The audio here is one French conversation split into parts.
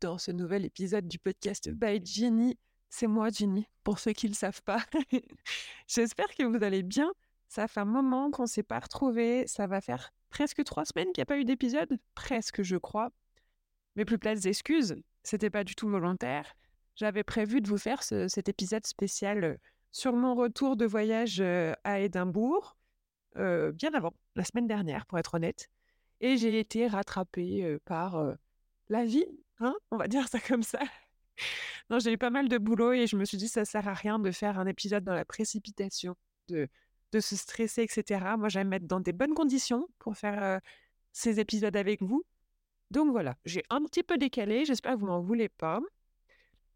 dans ce nouvel épisode du podcast by Jenny. C'est moi, Jenny, pour ceux qui ne le savent pas. J'espère que vous allez bien. Ça fait un moment qu'on ne s'est pas retrouvés. Ça va faire presque trois semaines qu'il n'y a pas eu d'épisode. Presque, je crois. Mes plus plates excuses. C'était pas du tout volontaire. J'avais prévu de vous faire cet épisode spécial euh, sur mon retour de voyage euh, à Édimbourg, euh, bien avant, la semaine dernière, pour être honnête. Et j'ai été rattrapée par la vie, hein on va dire ça comme ça. Non, j'ai eu pas mal de boulot et je me suis dit ça sert à rien de faire un épisode dans la précipitation, de, de se stresser, etc. Moi, j'aime mettre dans des bonnes conditions pour faire ces épisodes avec vous. Donc voilà, j'ai un petit peu décalé, j'espère que vous m'en voulez pas.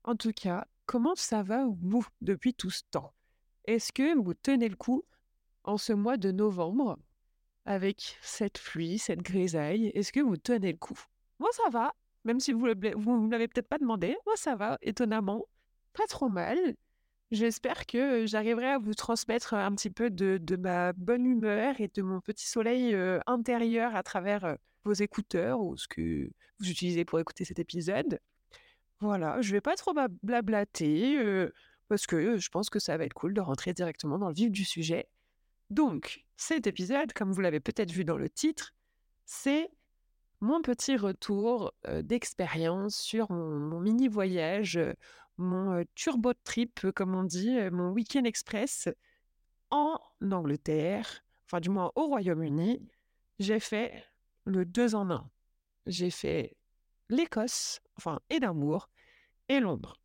En tout cas, comment ça va vous depuis tout ce temps? Est-ce que vous tenez le coup en ce mois de novembre avec cette pluie, cette grisaille? Est-ce que vous tenez le coup? Moi, ça va, même si vous ne l'avez peut-être pas demandé. Moi, ça va, étonnamment. Pas trop mal. J'espère que j'arriverai à vous transmettre un petit peu de, ma bonne humeur et de mon petit soleil euh, intérieur à travers euh, vos écouteurs ou ce que vous utilisez pour écouter cet épisode. Voilà, je vais pas trop blablater euh, parce que je pense que ça va être cool de rentrer directement dans le vif du sujet. Donc, cet épisode, comme vous l'avez peut-être vu dans le titre, c'est mon petit retour d'expérience sur mon, mini voyage, mon turbo trip, comme on dit, mon week-end express en Angleterre, enfin du moins au Royaume-Uni. J'ai fait le deux en un. J'ai fait l'Écosse, enfin Édimbourg, et Londres.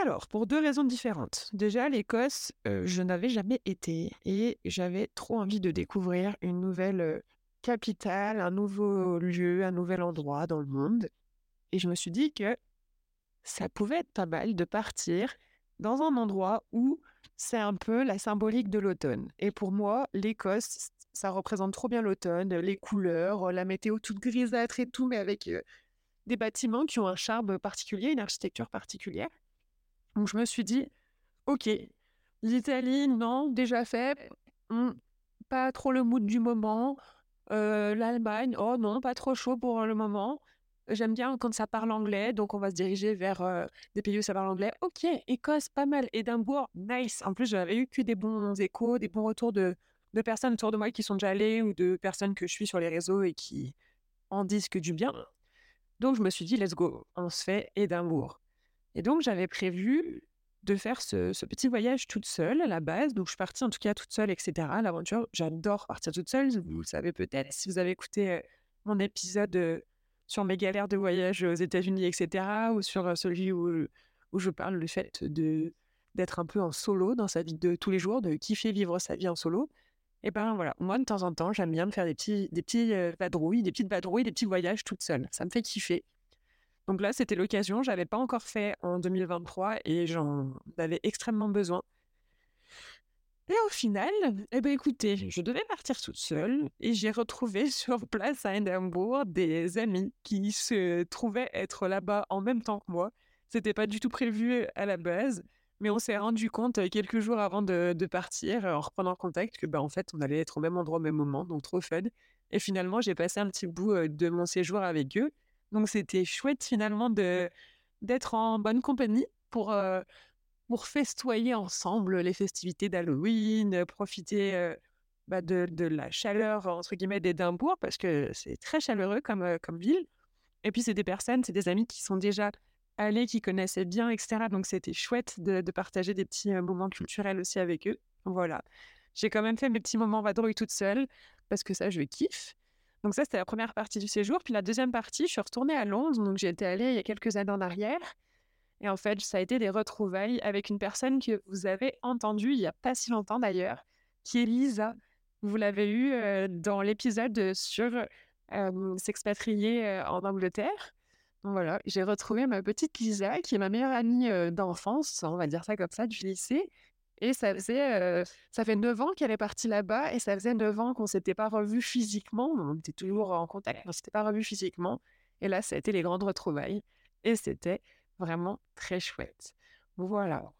Alors, pour deux raisons différentes. Déjà, l'Écosse, je n'avais jamais été et j'avais trop envie de découvrir une nouvelle capitale, un nouveau lieu, un nouvel endroit dans le monde. Et je me suis dit que ça pouvait être pas mal de partir dans un endroit où c'est un peu la symbolique de l'automne. Et pour moi, l'Écosse, ça représente trop bien l'automne, les couleurs, la météo toute grisâtre et tout, mais avec des bâtiments qui ont un charme particulier, une architecture particulière. Donc je me suis dit, ok, l'Italie, non, déjà fait, pas trop le mood du moment. Euh, L'Allemagne, oh non, pas trop chaud pour le moment. J'aime bien quand ça parle anglais, donc on va se diriger vers euh, des pays où ça parle anglais. Ok, Écosse, pas mal. Édimbourg, nice. En plus, j'avais eu que des bons échos, des bons retours de, de personnes autour de moi qui sont déjà allées ou de personnes que je suis sur les réseaux et qui en disent que du bien. Donc je me suis dit, let's go, on se fait Édimbourg. Et donc j'avais prévu de faire ce, petit voyage toute seule à la base. Donc je suis partie en tout cas toute seule, etc. L'aventure, j'adore partir toute seule. Vous le savez peut-être si vous avez écouté euh, mon épisode euh, sur mes galères de voyage aux États-Unis, etc. Ou sur euh, celui où, où je parle du fait de d'être un peu en solo dans sa vie de tous les jours, de kiffer vivre sa vie en solo. Et ben voilà, moi de temps en temps, j'aime bien me faire des petits, des petits des petites vadrouilles, des petits voyages toute seule. Ça me fait kiffer. Donc là, c'était l'occasion. Je n'avais pas encore fait en 2023 et j'en avais extrêmement besoin. Et au final, eh ben écoutez, je devais partir toute seule et j'ai retrouvé sur place à Edinburgh des amis qui se trouvaient être là-bas en même temps que moi. C'était pas du tout prévu à la base, mais on s'est rendu compte quelques jours avant de, partir, en reprenant contact, que bah, en fait, on allait être au même endroit au même moment, donc trop fun. Et finalement, j'ai passé un petit bout de mon séjour avec eux. Donc c'était chouette finalement de d'être en bonne compagnie pour pour festoyer ensemble les festivités d'Halloween, profiter bah, de, de, la chaleur entre guillemets d'Édimbourg parce que c'est très chaleureux comme comme ville. Et puis c'est des personnes, c'est des amis qui sont déjà allés, qui connaissaient bien, etc. Donc c'était chouette de, de, partager des petits moments culturels aussi avec eux. Voilà. J'ai quand même fait mes petits moments vadrouille toute seule parce que ça je kiffe. Donc ça, c'était la première partie du séjour. Puis la deuxième partie, je suis retournée à Londres. Donc j'y étais allée il y a quelques années en arrière. Et en fait, ça a été des retrouvailles avec une personne que vous avez entendue il n'y a pas si longtemps d'ailleurs, qui est Lisa. Vous l'avez eu euh, dans l'épisode sur euh, s'expatrier euh, en Angleterre. Donc voilà, j'ai retrouvé ma petite Lisa, qui est ma meilleure amie d'enfance, on va dire ça comme ça, du lycée. Et ça faisait, ça fait 9 ans qu'elle est partie là-bas et ça faisait 9 ans qu'on ne s'était pas revu physiquement. On était toujours en contact, on ne s'était pas revu physiquement. Et là, ça a été les grandes retrouvailles. Et c'était vraiment très chouette. Voilà.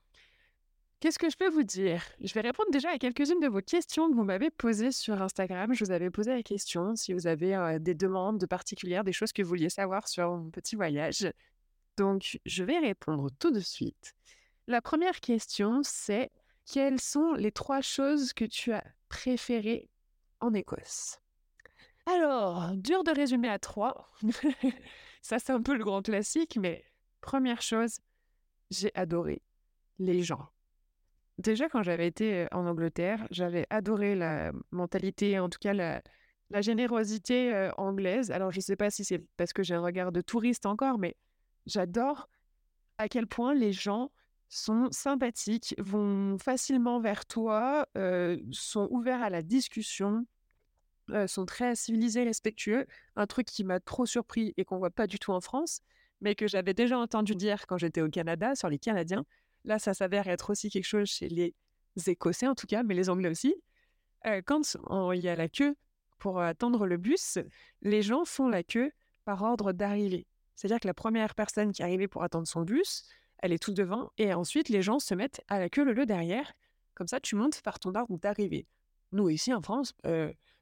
Qu'est-ce que je peux vous dire? Je vais répondre déjà à quelques-unes de vos questions que vous m'avez posées sur Instagram. Je vous avais posé la question si vous avez des demandes particulières, des choses que vous vouliez savoir sur mon petit voyage. Donc, je vais répondre tout de suite. La première question, c'est quelles sont les trois choses que tu as préférées en Écosse? Alors, dur de résumer à trois. Ça, c'est un peu le grand classique, mais première chose, j'ai adoré les gens. Déjà, quand j'avais été en Angleterre, j'avais adoré la mentalité, en tout cas la, générosité anglaise. Alors, je ne sais pas si c'est parce que j'ai un regard de touriste encore, mais j'adore à quel point les gens sont sympathiques, vont facilement vers toi, sont ouverts à la discussion, sont très civilisés, respectueux. Un truc qui m'a trop surpris et qu'on voit pas du tout en France, mais que j'avais déjà entendu dire quand j'étais au Canada sur les Canadiens. Là, ça s'avère être aussi quelque chose chez les Écossais en tout cas, mais les Anglais aussi. quand il y a la queue pour attendre le bus, les gens font la queue par ordre d'arrivée. C'est-à-dire que la première personne qui est arrivée pour attendre son bus, elle est tout devant, et ensuite les gens se mettent à la queue le lieu derrière. Comme ça, tu montes par ton ordre d'arrivée. Nous, ici en France,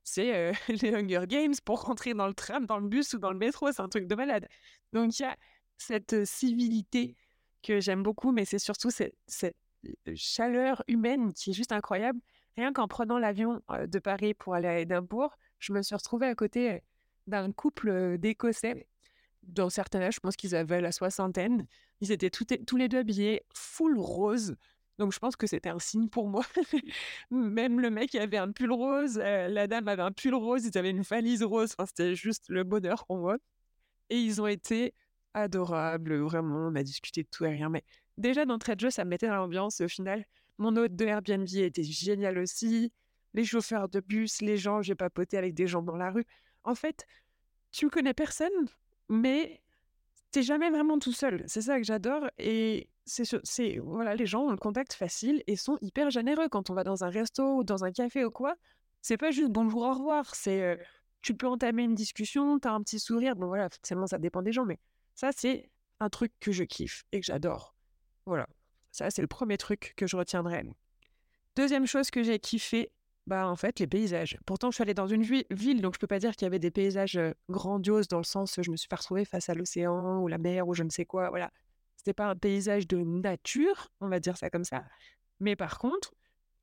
c'est les Hunger Games pour rentrer dans le tram, dans le bus ou dans le métro, c'est un truc de malade. Donc il y a cette civilité que j'aime beaucoup, mais c'est surtout cette, chaleur humaine qui est juste incroyable. Rien qu'en prenant l'avion de Paris pour aller à Édimbourg, je me suis retrouvée à côté d'un couple d'Écossais. Dans certains âges, je pense qu'ils avaient la soixantaine. Ils étaient tous les deux habillés full rose. Donc je pense que c'était un signe pour moi. Même le mec avait un pull rose, la dame avait un pull rose, ils avaient une valise rose. Enfin, c'était juste le bonheur pour moi. Et ils ont été adorable, vraiment, on a discuté de tout et rien. Mais déjà, d'entrée de jeu, ça me mettait dans l'ambiance. Au final, mon hôte de Airbnb était génial aussi. Les chauffeurs de bus, les gens, j'ai papoté avec des gens dans la rue. En fait, tu connais personne, mais t'es jamais vraiment tout seul. C'est ça que j'adore. Et c'est, voilà, les gens ont le contact facile et sont hyper généreux quand on va dans un resto ou dans un café ou quoi. C'est pas juste bonjour, au revoir. C'est tu peux entamer une discussion, t'as un petit sourire. Bon voilà, forcément ça dépend des gens, mais ça, c'est un truc que je kiffe et que j'adore. Voilà. Ça, c'est le premier truc que je retiendrai. Deuxième chose que j'ai kiffé, bah en fait, les paysages. Pourtant, je suis allée dans une ville, donc je peux pas dire qu'il y avait des paysages grandioses dans le sens où je me suis pas retrouvée face à l'océan ou la mer ou je ne sais quoi. Voilà. C'était pas un paysage de nature, on va dire ça comme ça. Mais par contre,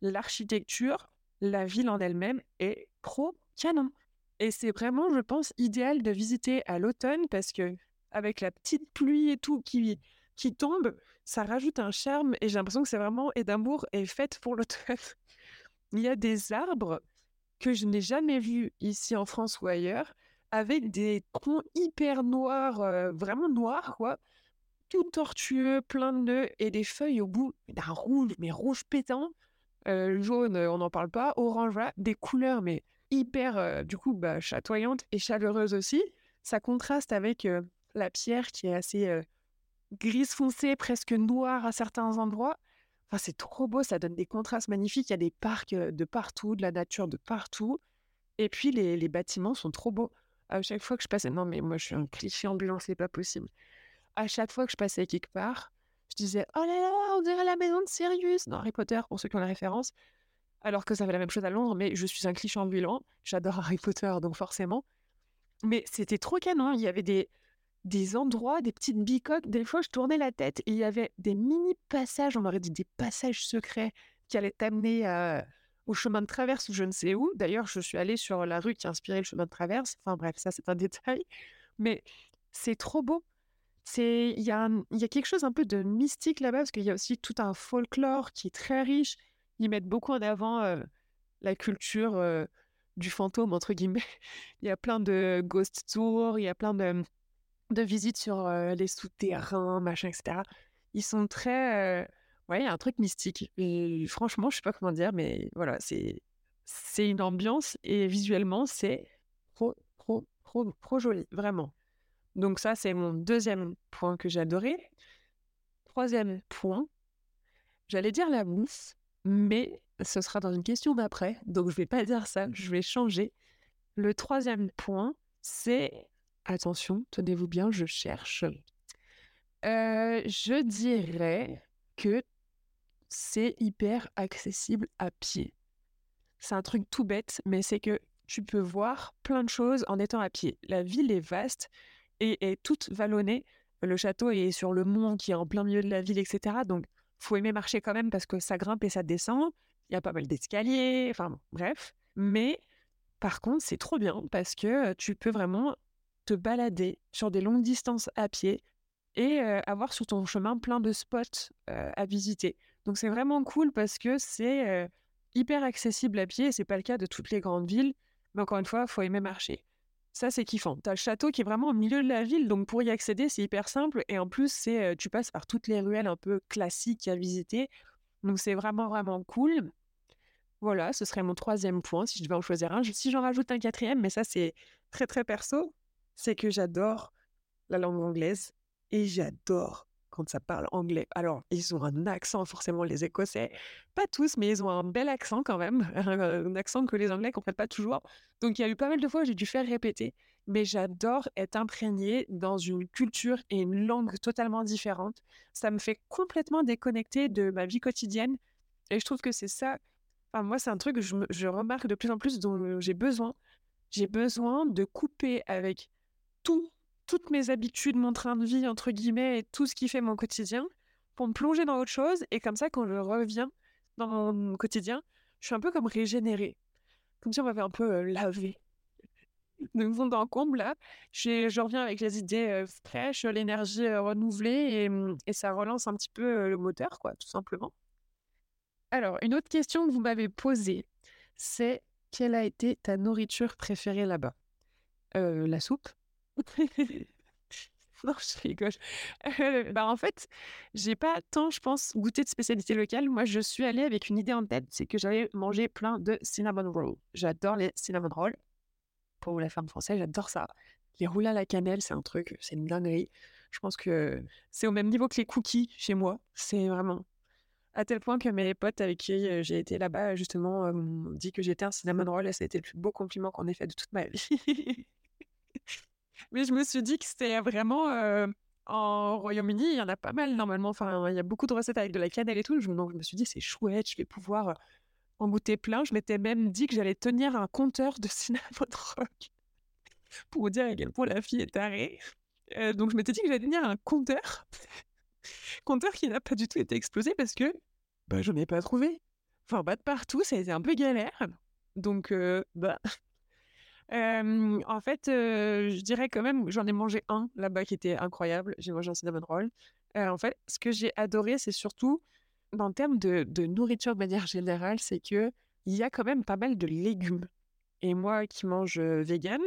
l'architecture, la ville en elle-même est pro canon. Et c'est vraiment, je pense, idéal de visiter à l'automne parce que avec la petite pluie et tout qui, qui tombe, ça rajoute un charme et j'ai l'impression que c'est vraiment Édimbourg est faite pour l'automne. Il y a des arbres que je n'ai jamais vus ici en France ou ailleurs, avec des troncs hyper noirs, euh, vraiment noirs, quoi, tout tortueux, plein de nœuds et des feuilles au bout d'un rouge, mais rouge pétant, euh, jaune, on n'en parle pas, orange, des couleurs, mais hyper, euh, du coup, bah, chatoyantes et chaleureuses aussi. Ça contraste avec la pierre qui est assez grise foncée, presque noire à certains endroits. Enfin, c'est trop beau, ça donne des contrastes magnifiques. Il y a des parcs de partout, de la nature de partout. Et puis, les, bâtiments sont trop beaux. À chaque fois que je passais, non, mais moi, je suis un cliché ambulant, c'est pas possible. À chaque fois que je passais quelque part, je disais, oh là là, on dirait la maison de Sirius dans Harry Potter, pour ceux qui ont la référence. Alors que ça fait la même chose à Londres, mais je suis un cliché ambulant. J'adore Harry Potter, donc forcément. Mais c'était trop canon. Il y avait des, des endroits, des petites bicoques. Des fois, je tournais la tête et il y avait des mini passages, on aurait dit des passages secrets qui allaient t'amener au chemin de traverse ou je ne sais où. D'ailleurs, je suis allée sur la rue qui a inspiré le chemin de traverse. Enfin bref, ça c'est un détail. Mais c'est trop beau. Il y, a y a quelque chose un peu de mystique là-bas parce qu'il y a aussi tout un folklore qui est très riche. Ils mettent beaucoup en avant la culture du fantôme entre guillemets. il y a plein de ghost tours, il y a plein de de visite sur les souterrains, machin, etc. Ils sont très. ouais, il y a un truc mystique. Franchement, je sais pas comment dire, mais voilà, c'est une ambiance et visuellement, c'est trop, trop, trop, trop joli, vraiment. Donc, ça, c'est mon deuxième point que j'ai adoré. Troisième point, j'allais dire la mousse, mais ce sera dans une question d'après, donc je vais pas dire ça, je vais changer. Le troisième point, c'est Attention, tenez-vous bien, je cherche. je dirais que c'est hyper accessible à pied. C'est un truc tout bête, mais c'est que tu peux voir plein de choses en étant à pied. La ville est vaste et est toute vallonnée. Le château est sur le mont qui est en plein milieu de la ville, etc. Donc, faut aimer marcher quand même parce que ça grimpe et ça descend. Il y a pas mal d'escaliers, enfin bref. Mais par contre, c'est trop bien parce que tu peux vraiment balader sur des longues distances à pied et avoir sur ton chemin plein de spots à visiter. Donc c'est vraiment cool parce que c'est hyper accessible à pied. C'est pas le cas de toutes les grandes villes, mais encore une fois, faut aimer marcher. Ça, c'est kiffant. Tu as le château qui est vraiment au milieu de la ville, donc pour y accéder, c'est hyper simple. Et en plus, c'est tu passes par toutes les ruelles un peu classiques à visiter. Donc c'est vraiment, vraiment cool. Voilà, ce serait mon troisième point si je devais en choisir un. Si j'en rajoute un quatrième, mais ça, c'est très, très perso, c'est que j'adore la langue anglaise et j'adore quand ça parle anglais. Alors, ils ont un accent, forcément, les Écossais. Pas tous, mais ils ont un bel accent quand même. un accent que les Anglais ne comprennent pas toujours. Donc, il y a eu pas mal de fois où j'ai dû faire répéter. Mais j'adore être imprégnée dans une culture et une langue totalement différente. Ça me fait complètement déconnecter de ma vie quotidienne. Et je trouve que c'est ça. Enfin, moi, c'est un truc que je, je remarque de plus en plus dont j'ai besoin. J'ai besoin de couper avec tout toutes mes habitudes, mon train de vie, entre guillemets, et tout ce qui fait mon quotidien, pour me plonger dans autre chose. Et comme ça, quand je reviens dans mon quotidien, je suis un peu comme régénérée. Comme si on m'avait un peu euh, lavé. De fond en comble, là, je reviens avec les idées euh, fraîches, l'énergie euh, renouvelée, et, mmh, et, ça relance un petit peu le moteur, quoi, tout simplement. Alors, une autre question que vous m'avez posée, c'est quelle a été ta nourriture préférée là-bas? La soupe non, je rigole. bah, en fait, j'ai pas tant, je pense, goûté de spécialité locale. Moi, je suis allée avec une idée en tête, c'est que j'allais manger plein de cinnamon rolls. J'adore les cinnamon rolls. Pour la femme française, j'adore ça. Les roulés à la cannelle, c'est un truc, c'est une dinguerie. Je pense que c'est au même niveau que les cookies chez moi. C'est vraiment à tel point que mes potes avec qui j'ai été là-bas, justement, m'ont dit que j'étais un cinnamon roll et ça a été le plus beau compliment qu'on ait fait de toute ma vie. Mais je me suis dit que c'était vraiment en Royaume-Uni, il y en a pas mal normalement. Enfin, il y a beaucoup de recettes avec de la cannelle et tout. Donc je me suis dit, c'est chouette, je vais pouvoir en goûter plein. Je m'étais même dit que j'allais tenir un compteur de cinnamon rock pour dire à quel point la fille est tarée. donc je m'étais dit que j'allais tenir un compteur, compteur qui n'a pas du tout été explosé parce que bah, je n'ai pas trouvé. Enfin, pas de partout, ça a été un peu galère. Donc, bah, en fait, je dirais quand même, j'en ai mangé un là-bas qui était incroyable. J'ai mangé un cinnamon roll. en fait, ce que j'ai adoré, c'est surtout, en termes de, de, nourriture de manière générale, c'est que il y a quand même pas mal de légumes. Et moi qui mange vegan,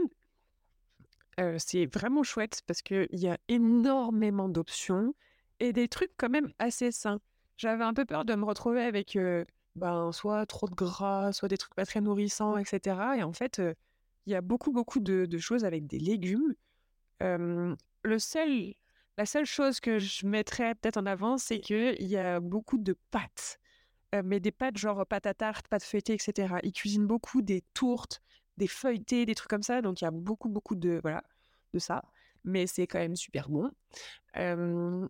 c'est vraiment chouette parce qu'il y a énormément d'options et des trucs quand même assez sains. J'avais un peu peur de me retrouver avec ben, soit trop de gras, soit des trucs pas très nourrissants, etc. Et en fait, il y a beaucoup, beaucoup de, choses avec des légumes. le seul, la seule chose que je mettrais peut-être en avant, c'est qu'il y a beaucoup de pâtes. mais des pâtes genre pâte à tarte, pâte feuilletée, etc. Ils cuisinent beaucoup des tourtes, des feuilletés, des trucs comme ça. Donc il y a beaucoup, beaucoup de, voilà, de ça. Mais c'est quand même super bon.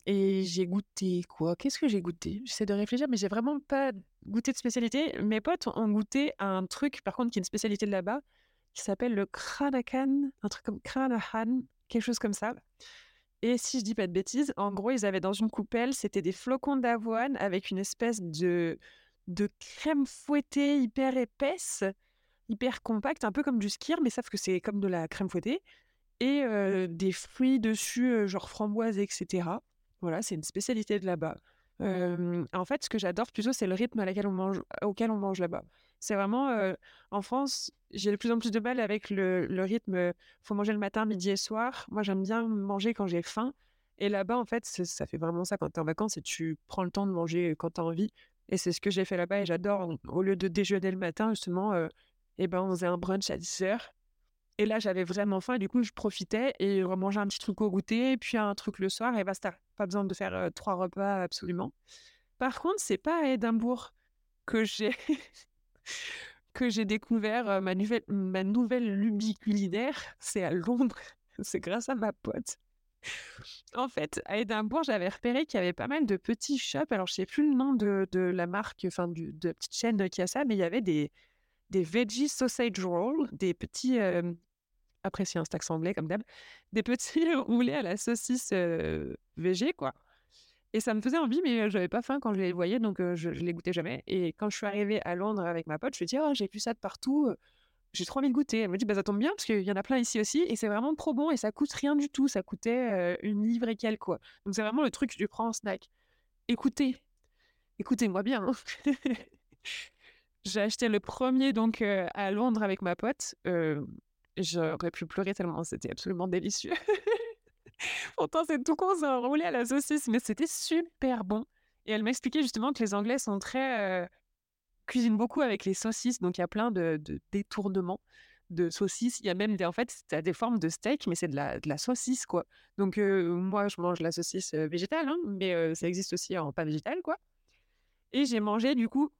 et j'ai goûté quoi? Qu'est-ce que j'ai goûté? J'essaie de réfléchir, mais j'ai vraiment pas goûté de spécialité. Mes potes ont goûté un truc, par contre, qui est une spécialité de là-bas qui s'appelle le Kranakan, un truc comme Kranahan, quelque chose comme ça. Et si je dis pas de bêtises, en gros, ils avaient dans une coupelle, c'était des flocons d'avoine avec une espèce de, de crème fouettée hyper épaisse, hyper compacte, un peu comme du skir, mais sauf que c'est comme de la crème fouettée. Et euh, des fruits dessus, euh, genre framboise, etc. Voilà, c'est une spécialité de là-bas. en fait, ce que j'adore plutôt, c'est le rythme à laquelle on mange, auquel on mange là-bas. C'est vraiment, en France, j'ai de plus en plus de mal avec le, rythme. faut manger le matin, midi et soir. Moi, j'aime bien manger quand j'ai faim. Et là-bas, en fait, ça fait vraiment ça quand tu es en vacances et tu prends le temps de manger quand tu as envie. Et c'est ce que j'ai fait là-bas et j'adore. Au lieu de déjeuner le matin, justement, eh ben, on faisait un brunch à 10 h Et là, j'avais vraiment faim et du coup, je profitais et je remangeais un petit truc au goûter, puis un truc le soir et basta. Pas besoin de faire trois repas absolument. Par contre, c'est pas à Édimbourg que j'ai que j'ai découvert ma nouvelle, ma nouvelle lubie culinaire, c'est à Londres. C'est grâce à ma pote. En fait, à Édimbourg, j'avais repéré qu'il y avait pas mal de petits shops. Alors, je sais plus le nom de, de la marque, enfin, de la petite chaîne qui a ça, mais il y avait des, des veggie sausage rolls, des petits, euh, après un stack anglais comme d'hab, des petits roulés à la saucisse euh, végé, quoi. Et ça me faisait envie, mais euh, j'avais pas faim quand je les voyais, donc je, je les goûtais jamais. Et quand je suis arrivée à Londres avec ma pote, je lui ai dit, oh, j'ai vu ça de partout, j'ai trop envie de. Elle me dit, bah ça tombe bien, parce qu'il y en a plein ici aussi, et c'est vraiment trop bon, et ça coûte rien du tout, ça coûtait une livre et quelques, quoi. Donc c'est vraiment le truc que tu prends en snack. Écoutez, écoutez-moi bien. hein. J'ai acheté le premier donc à Londres avec ma pote. J'aurais pu pleurer tellement c'était absolument délicieux. Pourtant, c'est tout con, c'est un roulé à la saucisse, mais c'était super bon. Et elle m'expliquait justement que les Anglais sont très... cuisinent beaucoup avec les saucisses, donc il y a plein de, détournements de saucisses. Il y a même des... En fait, des formes de steak, mais c'est de la, saucisse, quoi. Donc moi, je mange la saucisse végétale, hein, mais ça existe aussi en pas végétal, quoi. Et j'ai mangé, du coup,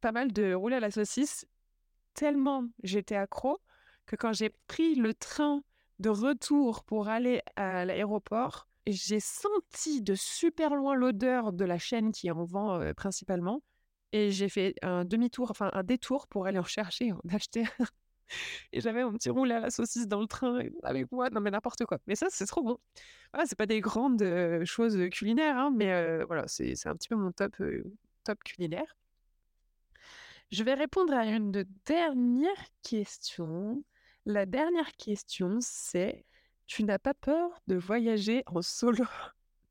pas mal de roulés à la saucisse, tellement j'étais accro que quand j'ai pris le train de retour pour aller à l'aéroport, j'ai senti de super loin l'odeur de la chaîne qui en vend euh, principalement. Et j'ai fait un demi-tour, enfin un détour pour aller en chercher, en acheter. un. Et j'avais mon petit roulé à la saucisse dans le train avec moi. Non, mais n'importe quoi. Mais ça, c'est trop bon. Voilà, c'est pas des grandes euh, choses culinaires, hein, mais euh, voilà, c'est un petit peu mon top, euh, top culinaire. Je vais répondre à une de- dernière question. La dernière question, c'est tu n'as pas peur de voyager en solo?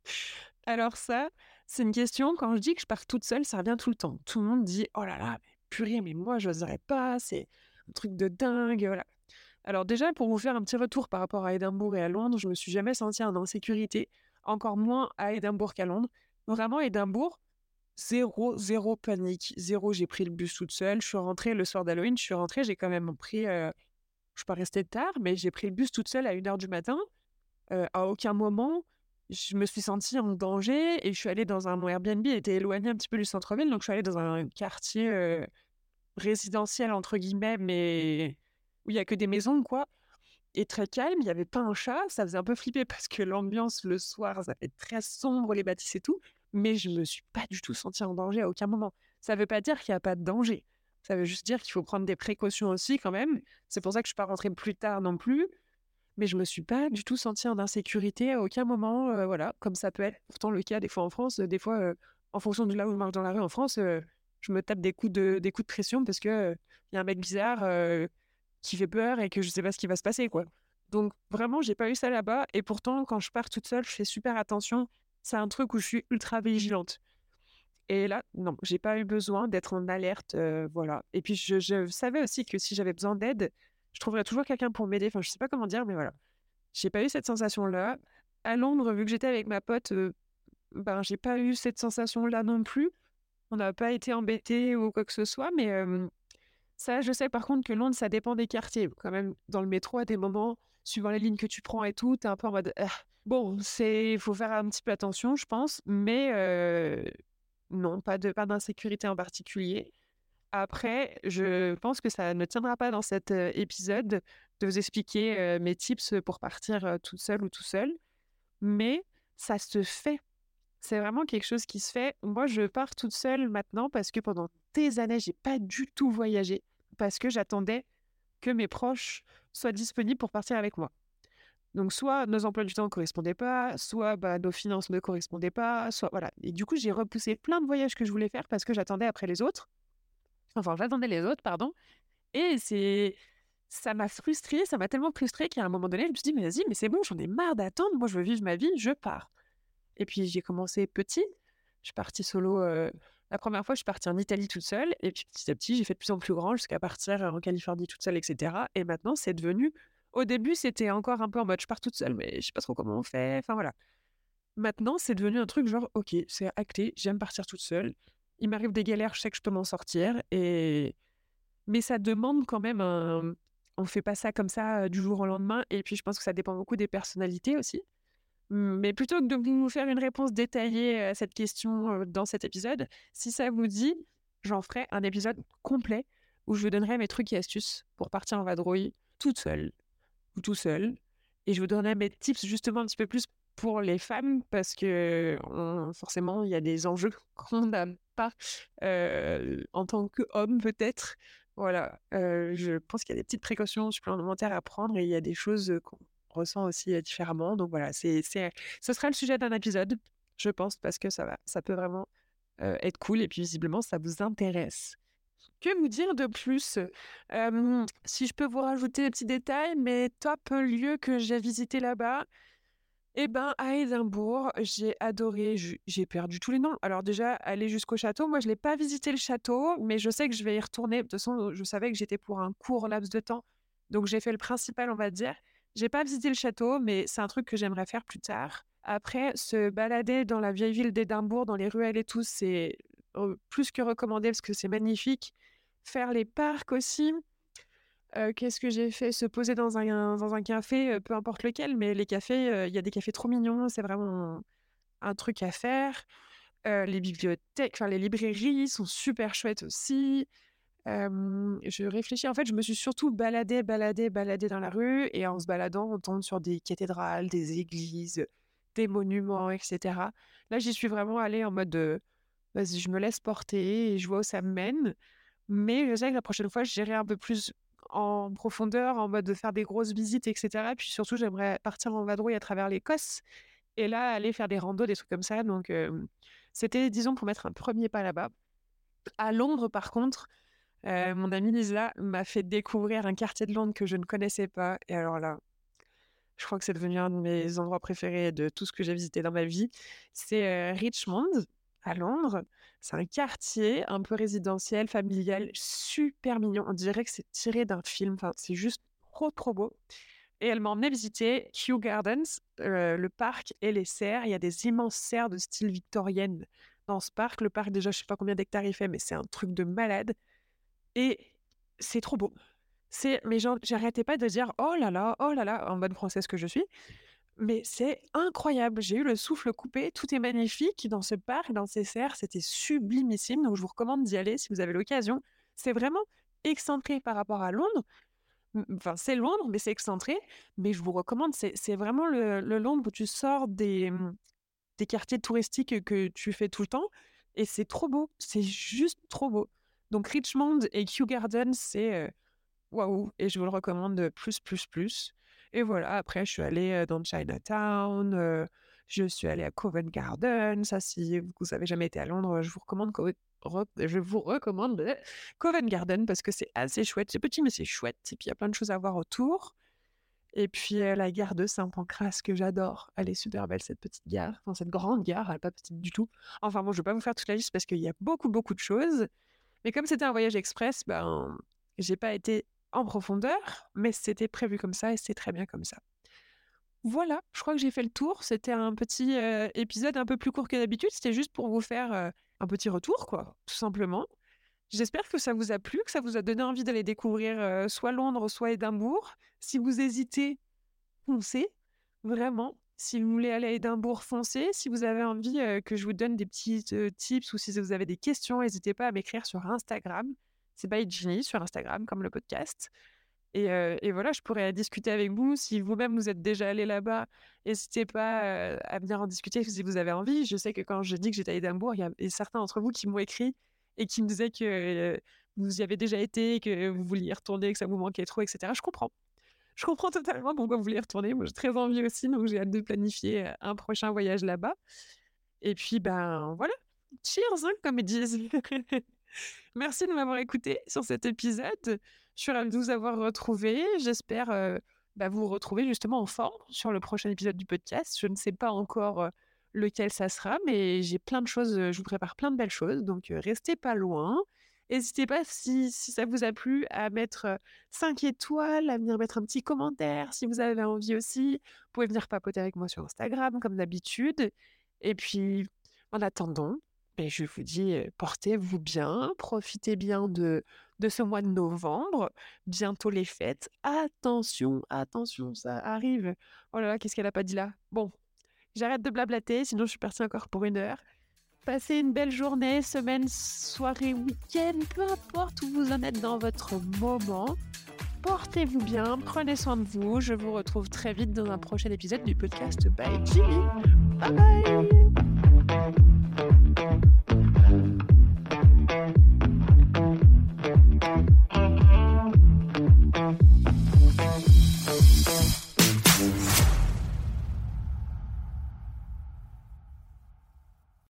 Alors ça, c'est une question, quand je dis que je pars toute seule, ça revient tout le temps. Tout le monde dit oh là là, mais purée, mais moi, je n'oserais pas, c'est un truc de dingue. Alors déjà, pour vous faire un petit retour par rapport à Édimbourg et à Londres, je me suis jamais sentie en insécurité, encore moins à Édimbourg qu'à Londres. Vraiment, Édimbourg, Zéro, zéro panique, zéro. J'ai pris le bus toute seule. Je suis rentrée le soir d'Halloween. Je suis rentrée, j'ai quand même pris. euh, je suis pas restée tard, mais j'ai pris le bus toute seule à 1h du matin. À aucun moment, je me suis sentie en danger et je suis allée dans un. Mon Airbnb était éloigné un petit peu du centre-ville, donc je suis allée dans un quartier résidentiel, entre guillemets, mais où il y a que des maisons, quoi. Et très calme, il n'y avait pas un chat. Ça faisait un peu flipper parce que l'ambiance le soir, ça fait très sombre, les bâtisses et tout mais je me suis pas du tout sentie en danger à aucun moment. Ça veut pas dire qu'il n'y a pas de danger. Ça veut juste dire qu'il faut prendre des précautions aussi quand même. C'est pour ça que je suis pas rentrée plus tard non plus. Mais je me suis pas du tout sentie en insécurité à aucun moment. euh, voilà, comme ça peut être pourtant le cas des fois en France. Des fois, euh, en fonction de là où je marche dans la rue en France, euh, je me tape des coups de, pression parce que euh, il y a un mec bizarre qui fait peur et que je sais pas ce qui va se passer, quoi. Donc vraiment, j'ai pas eu ça là-bas. Et pourtant, quand je pars toute seule, je fais super attention. C'est un truc où je suis ultra vigilante. Et là, non, j'ai pas eu besoin d'être en alerte, voilà. Et puis je, savais aussi que si j'avais besoin d'aide, je trouverais toujours quelqu'un pour m'aider. Enfin, je sais pas comment dire, mais voilà. J'ai pas eu cette sensation-là. À Londres, vu que j'étais avec ma pote, euh, ben j'ai pas eu cette sensation-là non plus. On n'a pas été embêtés ou quoi que ce soit, mais ça, je sais par contre que Londres, ça dépend des quartiers. Quand même, dans le métro, à des moments, suivant les lignes que tu prends et tout, t'es un peu en mode. Ah. Bon, c'est, faut faire un petit peu attention, je pense, mais non, pas de, pas d'insécurité en particulier. Après, je pense que ça ne tiendra pas dans cet épisode de vous expliquer euh, mes tips pour partir euh, toute seule ou tout seul, mais ça se fait. C'est vraiment quelque chose qui se fait. Moi, je pars toute seule maintenant parce que pendant des années, j'ai pas du tout voyagé parce que j'attendais que mes proches soient disponibles pour partir avec moi. Donc, soit nos emplois du temps ne correspondaient pas, soit bah, nos finances ne correspondaient pas, soit voilà. Et du coup, j'ai repoussé plein de voyages que je voulais faire parce que j'attendais après les autres. Enfin, j'attendais les autres, pardon. Et c'est. Ça m'a frustrée, ça m'a tellement frustrée qu'à un moment donné, je me suis dit, mais vas-y, mais c'est bon, j'en ai marre d'attendre, moi je veux vivre ma vie, je pars. Et puis j'ai commencé petit, je suis partie solo. La première fois, je suis partie en Italie toute seule, et puis petit à petit, j'ai fait de plus en plus grand jusqu'à partir en Californie toute seule, etc. Et maintenant, c'est devenu. Au début, c'était encore un peu en mode je pars toute seule, mais je sais pas trop comment on fait. Enfin voilà. Maintenant, c'est devenu un truc genre, ok, c'est acté, j'aime partir toute seule. Il m'arrive des galères, je sais que je peux m'en sortir. Et... Mais ça demande quand même un. On fait pas ça comme ça du jour au lendemain. Et puis, je pense que ça dépend beaucoup des personnalités aussi. Mais plutôt que de vous faire une réponse détaillée à cette question dans cet épisode, si ça vous dit, j'en ferai un épisode complet où je vous donnerai mes trucs et astuces pour partir en vadrouille toute seule ou tout seul. Et je vous donnerai mes tips justement un petit peu plus pour les femmes parce que forcément, il y a des enjeux qu'on n'a pas en tant qu'homme peut-être. Voilà, je pense qu'il y a des petites précautions supplémentaires à prendre et il y a des choses qu'on ressent aussi différemment. Donc voilà, c'est, ce sera le sujet d'un épisode, je pense, parce que ça va, ça peut vraiment être cool et puis visiblement ça vous intéresse. Que vous dire de plus? Si je peux vous rajouter des petits détails, mes top lieux que j'ai visités là-bas, eh ben, à Édimbourg, j'ai adoré, j'ai perdu tous les noms. Alors déjà, aller jusqu'au château, moi je l'ai pas visité le château, mais je sais que je vais y retourner. De toute façon, je savais que j'étais pour un court laps de temps, donc j'ai fait le principal, on va dire. J'ai pas visité le château, mais c'est un truc que j'aimerais faire plus tard. Après, se balader dans la vieille ville d'Édimbourg, dans les ruelles et tout, c'est plus que recommandé parce que c'est magnifique. Faire les parcs aussi. Qu'est-ce que j'ai fait? Se poser dans un, dans un café, peu importe lequel, mais les cafés, il y a des cafés trop mignons, c'est vraiment un truc à faire. les bibliothèques, enfin les librairies sont super chouettes aussi. je réfléchis, en fait, je me suis surtout baladée, baladée, baladée dans la rue, et en se baladant, on tombe sur des cathédrales, des églises, des monuments, etc. Là, j'y suis vraiment allée en mode je me laisse porter et je vois où ça me mène. Mais je sais que la prochaine fois, j'irai un peu plus en profondeur, en mode de faire des grosses visites, etc. Puis surtout, j'aimerais partir en vadrouille à travers l'Écosse et là, aller faire des randos, des trucs comme ça. Donc, c'était, disons, pour mettre un premier pas là-bas. À Londres, par contre, mon amie Lisa m'a fait découvrir un quartier de Londres que je ne connaissais pas. Et alors là, je crois que c'est devenu un de mes endroits préférés de tout ce que j'ai visité dans ma vie. C'est Richmond, à Londres. C'est un quartier un peu résidentiel, familial, super mignon. On dirait que c'est tiré d'un film. Enfin, c'est juste trop, trop beau. Et elle m'a emmené visiter Kew Gardens, euh, le parc et les serres. Il y a des immenses serres de style victorienne dans ce parc. Le parc, déjà, je sais pas combien d'hectares il fait, mais c'est un truc de malade. Et c'est trop beau. C'est, mais j'arrêtais pas de dire oh là là, oh là là, en bonne française que je suis. Mais c'est incroyable. J'ai eu le souffle coupé. Tout est magnifique dans ce parc, dans ces serres. C'était sublimissime. Donc, je vous recommande d'y aller si vous avez l'occasion. C'est vraiment excentré par rapport à Londres. Enfin, c'est Londres, mais c'est excentré. Mais je vous recommande, c'est vraiment le, Londres où tu sors des, mmh, des quartiers touristiques que tu fais tout le temps. Et c'est trop beau. C'est juste trop beau. Donc, Richmond et Kew Gardens, c'est waouh. Et je vous le recommande plus, plus, plus. Et voilà, après, je suis allée dans Chinatown, je suis allée à Covent Garden. Ça, si vous n'avez jamais été à Londres, je vous recommande, je vous recommande Covent Garden parce que c'est assez chouette. C'est petit, mais c'est chouette. Et puis, il y a plein de choses à voir autour. Et puis, la gare de Saint-Pancras, que j'adore. Elle est super belle, cette petite gare. Enfin, cette grande gare, elle n'est pas petite du tout. Enfin, bon, je ne vais pas vous faire toute la liste parce qu'il y a beaucoup, beaucoup de choses. Mais comme c'était un voyage express, ben, j'ai pas été en profondeur, mais c'était prévu comme ça et c'est très bien comme ça. Voilà, je crois que j'ai fait le tour. C'était un petit épisode un peu plus court que d'habitude. C'était juste pour vous faire un petit retour, quoi, tout simplement. J'espère que ça vous a plu, que ça vous a donné envie d'aller découvrir soit Londres, soit Édimbourg. Si vous hésitez, foncez, vraiment. Si vous voulez aller à Édimbourg, foncez. Si vous avez envie que je vous donne des petits tips ou si vous avez des questions, n'hésitez pas à m'écrire sur Instagram. C'est by Ginny sur Instagram, comme le podcast. Et, voilà, je pourrais discuter avec vous. Si vous-même vous êtes déjà allé là-bas, n'hésitez pas à venir en discuter si vous avez envie. Je sais que quand je dis que j'étais à Édimbourg, il y a certains d'entre vous qui m'ont écrit et qui me disaient que vous y avez déjà été, que vous vouliez y retourner, que ça vous manquait trop, etc. Je comprends. Je comprends totalement pourquoi vous voulez y retourner. Moi, j'ai très envie aussi, donc j'ai hâte de planifier un prochain voyage là-bas. Et puis, ben voilà, cheers, hein, comme ils disent. Merci de m'avoir écouté sur cet épisode. Je suis ravie de vous avoir retrouvé. J'espère euh, bah, vous retrouver justement en forme sur le prochain épisode du podcast. Je ne sais pas encore euh, lequel ça sera, mais j'ai plein de choses. Euh, je vous prépare plein de belles choses, donc restez pas loin. N'hésitez pas, si, ça vous a plu, à mettre 5 étoiles, à venir mettre un petit commentaire si vous avez envie aussi. Vous pouvez venir papoter avec moi sur Instagram, comme d'habitude. Et puis, en attendant, je vous dis, portez-vous bien, profitez bien de, de ce mois de novembre, bientôt les fêtes. Attention, attention, ça arrive. Oh là là, qu'est-ce qu'elle a pas dit là? Bon, j'arrête de blablater, sinon je suis partie encore pour une heure. Passez une belle journée, semaine, soirée, week-end, peu importe où vous en êtes dans votre moment. Portez-vous bien, prenez soin de vous. Je vous retrouve très vite dans un prochain épisode du podcast Bye Jimmy. Bye bye